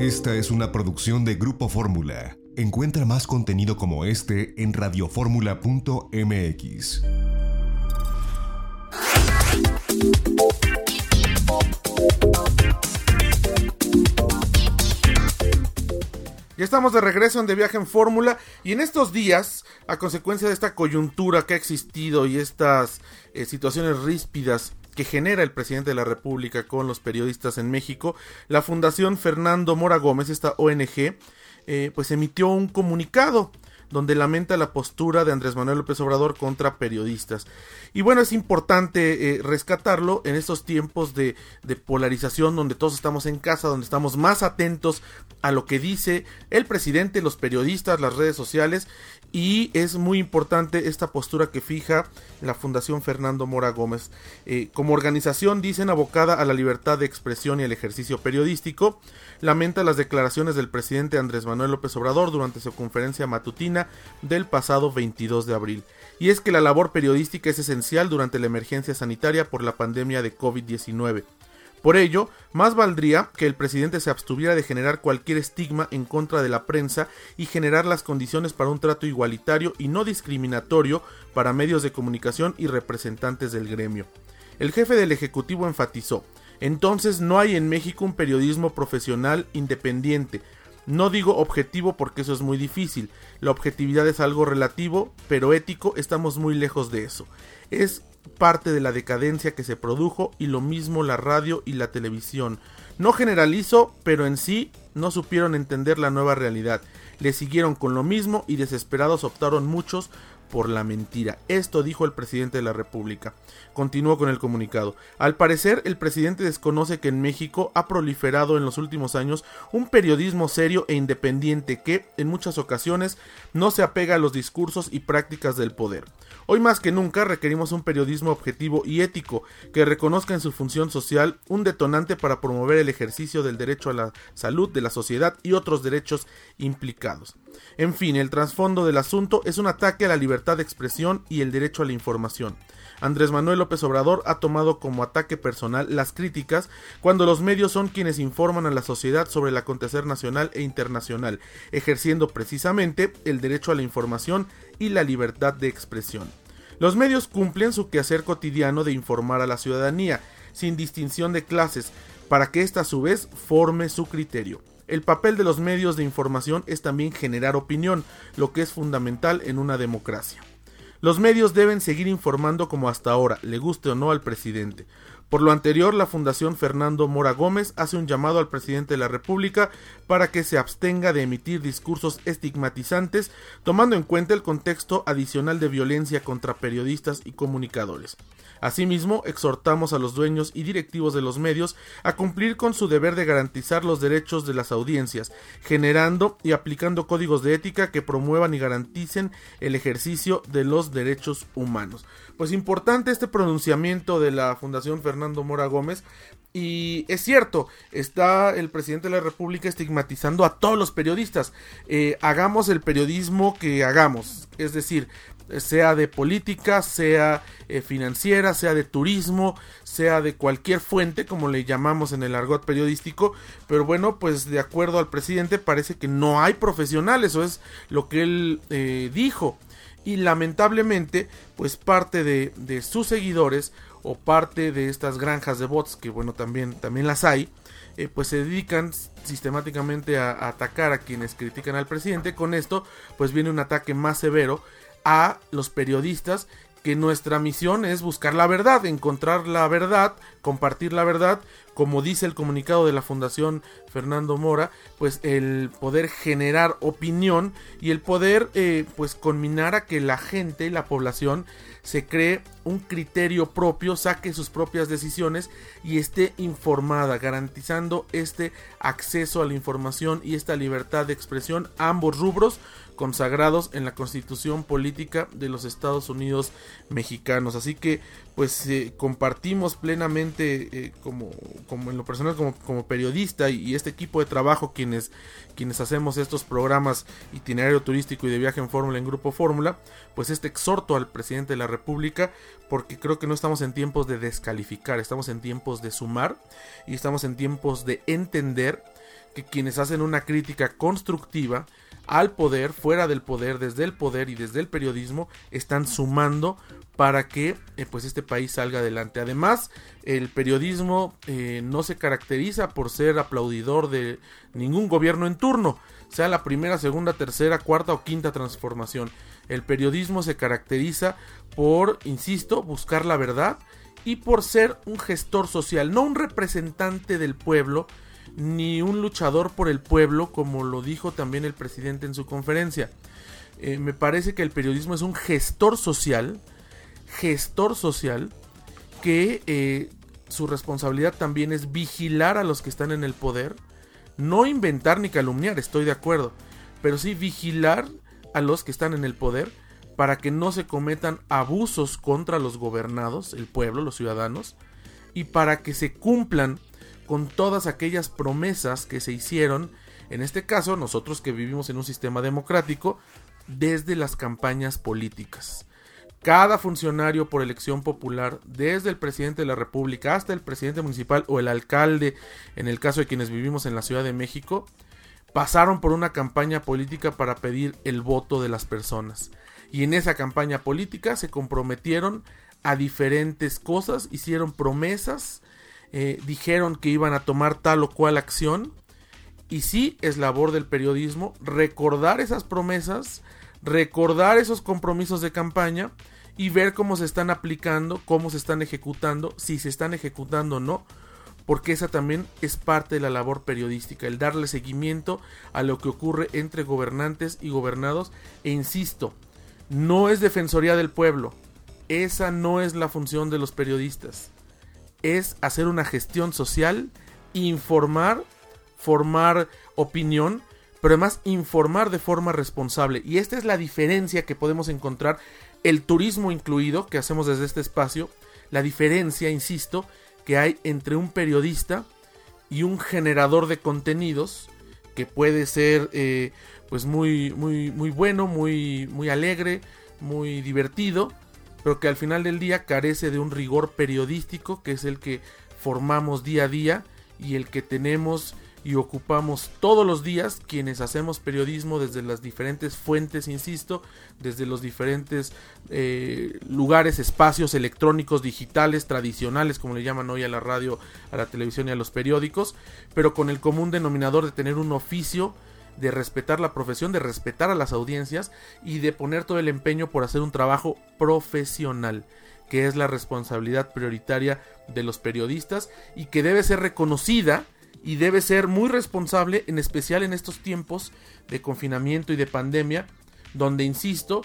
Esta es una producción de Grupo Fórmula. Encuentra más contenido como este en radioformula.mx. Ya estamos de regreso en De Viaje en Fórmula y en estos días, a consecuencia de esta coyuntura que ha existido y estas eh, situaciones ríspidas que genera el presidente de la República con los periodistas en México, la Fundación Fernando Mora Gómez, esta ONG, eh, pues emitió un comunicado donde lamenta la postura de Andrés Manuel López Obrador contra periodistas. Y bueno, es importante eh, rescatarlo en estos tiempos de, polarización donde todos estamos en casa, donde estamos más atentos a lo que dice el presidente, los periodistas, las redes sociales y es muy importante esta postura que fija la Fundación Fernando Mora Gómez. Eh, como organización dicen abocada a la libertad de expresión y el ejercicio periodístico, lamenta las declaraciones del presidente Andrés Manuel López Obrador durante su conferencia matutina del pasado 22 de abril. Y es que la labor periodística es esencial durante la emergencia sanitaria por la pandemia de COVID-19. Por ello, más valdría que el presidente se abstuviera de generar cualquier estigma en contra de la prensa y generar las condiciones para un trato igualitario y no discriminatorio para medios de comunicación y representantes del gremio. El jefe del Ejecutivo enfatizó, entonces no hay en México un periodismo profesional independiente, no digo objetivo porque eso es muy difícil, la objetividad es algo relativo, pero ético estamos muy lejos de eso. Es parte de la decadencia que se produjo y lo mismo la radio y la televisión. No generalizo, pero en sí no supieron entender la nueva realidad. Le siguieron con lo mismo y desesperados optaron muchos por la mentira. Esto dijo el presidente de la República. Continuó con el comunicado. Al parecer, el presidente desconoce que en México ha proliferado en los últimos años un periodismo serio e independiente que, en muchas ocasiones, no se apega a los discursos y prácticas del poder. Hoy más que nunca requerimos un periodismo objetivo y ético que reconozca en su función social un detonante para promover el ejercicio del derecho a la salud de la sociedad y otros derechos implicados. En fin, el trasfondo del asunto es un ataque a la libertad de expresión y el derecho a la información. Andrés Manuel López Obrador ha tomado como ataque personal las críticas cuando los medios son quienes informan a la sociedad sobre el acontecer nacional e internacional, ejerciendo precisamente el derecho a la información y la libertad de expresión. Los medios cumplen su quehacer cotidiano de informar a la ciudadanía, sin distinción de clases, para que ésta a su vez forme su criterio. El papel de los medios de información es también generar opinión, lo que es fundamental en una democracia. Los medios deben seguir informando como hasta ahora, le guste o no al presidente. Por lo anterior, la Fundación Fernando Mora Gómez hace un llamado al presidente de la República para que se abstenga de emitir discursos estigmatizantes, tomando en cuenta el contexto adicional de violencia contra periodistas y comunicadores. Asimismo, exhortamos a los dueños y directivos de los medios a cumplir con su deber de garantizar los derechos de las audiencias, generando y aplicando códigos de ética que promuevan y garanticen el ejercicio de los derechos humanos. Pues importante este pronunciamiento de la Fundación Fernando Mora Gómez, y es cierto, está el presidente de la República estigmatizando a todos los periodistas. Eh, hagamos el periodismo que hagamos. Es decir, sea de política, sea eh, financiera, sea de turismo, sea de cualquier fuente, como le llamamos en el argot periodístico, pero bueno, pues de acuerdo al presidente parece que no hay profesionales, eso es lo que él eh, dijo. Y lamentablemente, pues parte de, de, sus seguidores o parte de estas granjas de bots, que bueno, también, también las hay, eh, pues se dedican sistemáticamente a, a atacar a quienes critican al presidente. Con esto, pues viene un ataque más severo a los periodistas que nuestra misión es buscar la verdad, encontrar la verdad, compartir la verdad, como dice el comunicado de la Fundación Fernando Mora, pues el poder generar opinión y el poder eh, pues conminar a que la gente, la población, se cree un criterio propio, saque sus propias decisiones y esté informada, garantizando este acceso a la información y esta libertad de expresión, ambos rubros consagrados en la constitución política de los Estados Unidos mexicanos. Así que pues eh, compartimos plenamente eh, como, como en lo personal como, como periodista y, este equipo de trabajo quienes, quienes hacemos estos programas itinerario turístico y de viaje en fórmula en grupo fórmula pues este exhorto al presidente de la república porque creo que no estamos en tiempos de descalificar estamos en tiempos de sumar y estamos en tiempos de entender que quienes hacen una crítica constructiva al poder, fuera del poder, desde el poder y desde el periodismo, están sumando para que eh, pues este país salga adelante. Además, el periodismo eh, no se caracteriza por ser aplaudidor de ningún gobierno en turno, sea la primera, segunda, tercera, cuarta o quinta transformación. El periodismo se caracteriza por, insisto, buscar la verdad y por ser un gestor social, no un representante del pueblo, ni un luchador por el pueblo, como lo dijo también el presidente en su conferencia. Eh, me parece que el periodismo es un gestor social, gestor social, que eh, su responsabilidad también es vigilar a los que están en el poder, no inventar ni calumniar, estoy de acuerdo, pero sí vigilar a los que están en el poder para que no se cometan abusos contra los gobernados, el pueblo, los ciudadanos, y para que se cumplan con todas aquellas promesas que se hicieron, en este caso nosotros que vivimos en un sistema democrático, desde las campañas políticas. Cada funcionario por elección popular, desde el presidente de la República hasta el presidente municipal o el alcalde, en el caso de quienes vivimos en la Ciudad de México, pasaron por una campaña política para pedir el voto de las personas. Y en esa campaña política se comprometieron a diferentes cosas, hicieron promesas, eh, dijeron que iban a tomar tal o cual acción. Y sí es labor del periodismo recordar esas promesas, recordar esos compromisos de campaña y ver cómo se están aplicando, cómo se están ejecutando, si se están ejecutando o no, porque esa también es parte de la labor periodística, el darle seguimiento a lo que ocurre entre gobernantes y gobernados. E insisto, no es defensoría del pueblo, esa no es la función de los periodistas es hacer una gestión social, informar, formar opinión, pero además informar de forma responsable. Y esta es la diferencia que podemos encontrar, el turismo incluido, que hacemos desde este espacio, la diferencia, insisto, que hay entre un periodista y un generador de contenidos, que puede ser eh, pues muy, muy, muy bueno, muy, muy alegre, muy divertido, pero que al final del día carece de un rigor periodístico que es el que formamos día a día y el que tenemos y ocupamos todos los días quienes hacemos periodismo desde las diferentes fuentes, insisto, desde los diferentes eh, lugares, espacios electrónicos, digitales, tradicionales, como le llaman hoy a la radio, a la televisión y a los periódicos, pero con el común denominador de tener un oficio de respetar la profesión, de respetar a las audiencias y de poner todo el empeño por hacer un trabajo profesional, que es la responsabilidad prioritaria de los periodistas y que debe ser reconocida y debe ser muy responsable, en especial en estos tiempos de confinamiento y de pandemia, donde, insisto,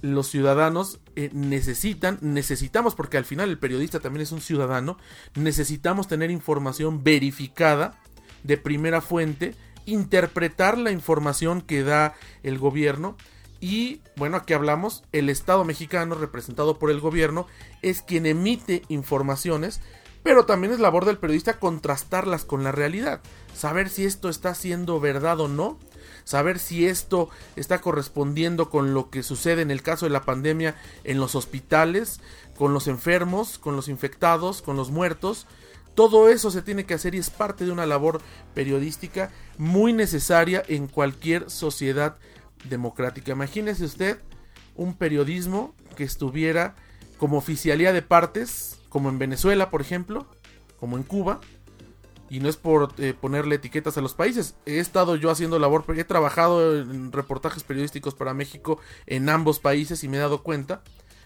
los ciudadanos eh, necesitan, necesitamos, porque al final el periodista también es un ciudadano, necesitamos tener información verificada de primera fuente interpretar la información que da el gobierno. Y bueno, aquí hablamos, el Estado mexicano representado por el gobierno es quien emite informaciones, pero también es labor del periodista contrastarlas con la realidad, saber si esto está siendo verdad o no, saber si esto está correspondiendo con lo que sucede en el caso de la pandemia en los hospitales, con los enfermos, con los infectados, con los muertos, todo eso se tiene que hacer y es parte de una labor periodística muy necesaria en cualquier sociedad democrática. Imagínese usted un periodismo que estuviera como oficialía de partes, como en Venezuela, por ejemplo, como en Cuba, y no es por eh, ponerle etiquetas a los países. He estado yo haciendo labor, he trabajado en reportajes periodísticos para México en ambos países y me he dado cuenta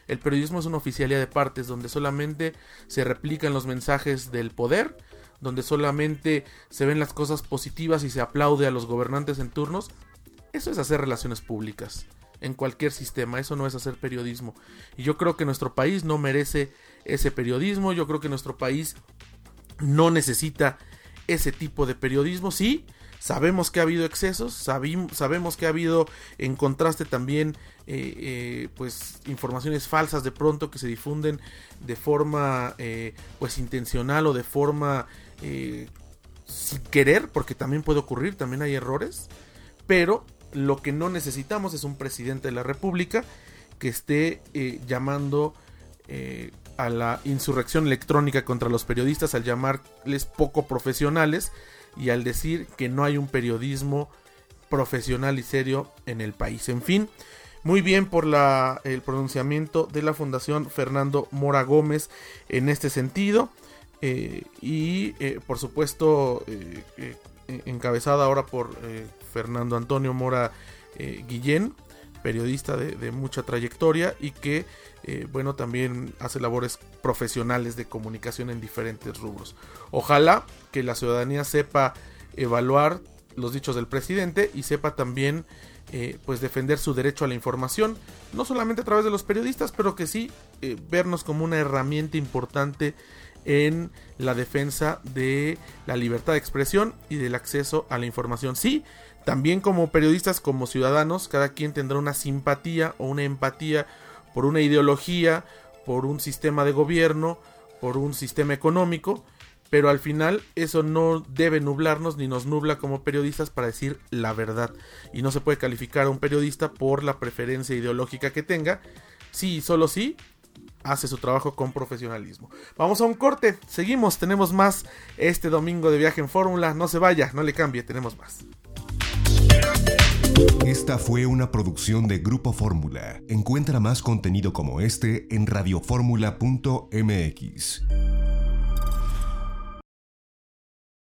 el periodismo es una oficialía de partes donde solamente se replican los mensajes del poder, donde solamente se ven las cosas positivas y se aplaude a los gobernantes en turnos. Eso es hacer relaciones públicas en cualquier sistema, eso no es hacer periodismo. Y yo creo que nuestro país no merece ese periodismo, yo creo que nuestro país no necesita ese tipo de periodismo, sí, Sabemos que ha habido excesos, sabemos que ha habido en contraste también eh, eh, pues informaciones falsas de pronto que se difunden de forma eh, pues intencional o de forma sin querer, porque también puede ocurrir, también hay errores, pero lo que no necesitamos es un presidente de la República que esté llamando a la insurrección electrónica contra los periodistas al llamarles poco profesionales y al decir que no hay un periodismo profesional y serio en el país. En fin, muy bien por la, el pronunciamiento de la Fundación Fernando Mora Gómez en este sentido. Eh, y eh, por supuesto eh, encabezada ahora por Fernando Antonio Mora Guillén, periodista de, mucha trayectoria y que bueno también hace labores profesionales de comunicación en diferentes rubros. Ojalá que la ciudadanía sepa evaluar los dichos del presidente y sepa también eh, pues defender su derecho a la información, no solamente a través de los periodistas, pero que sí eh, vernos como una herramienta importante en la defensa de la libertad de expresión y del acceso a la información. Sí, también como periodistas, como ciudadanos, cada quien tendrá una simpatía o una empatía por una ideología, por un sistema de gobierno, por un sistema económico, pero al final eso no debe nublarnos ni nos nubla como periodistas para decir la verdad. Y no se puede calificar a un periodista por la preferencia ideológica que tenga. Sí, solo sí, hace su trabajo con profesionalismo. Vamos a un corte, seguimos, tenemos más este domingo de viaje en fórmula. No se vaya, no le cambie, tenemos más. Esta fue una producción de Grupo Fórmula. Encuentra más contenido como este en radioformula.mx.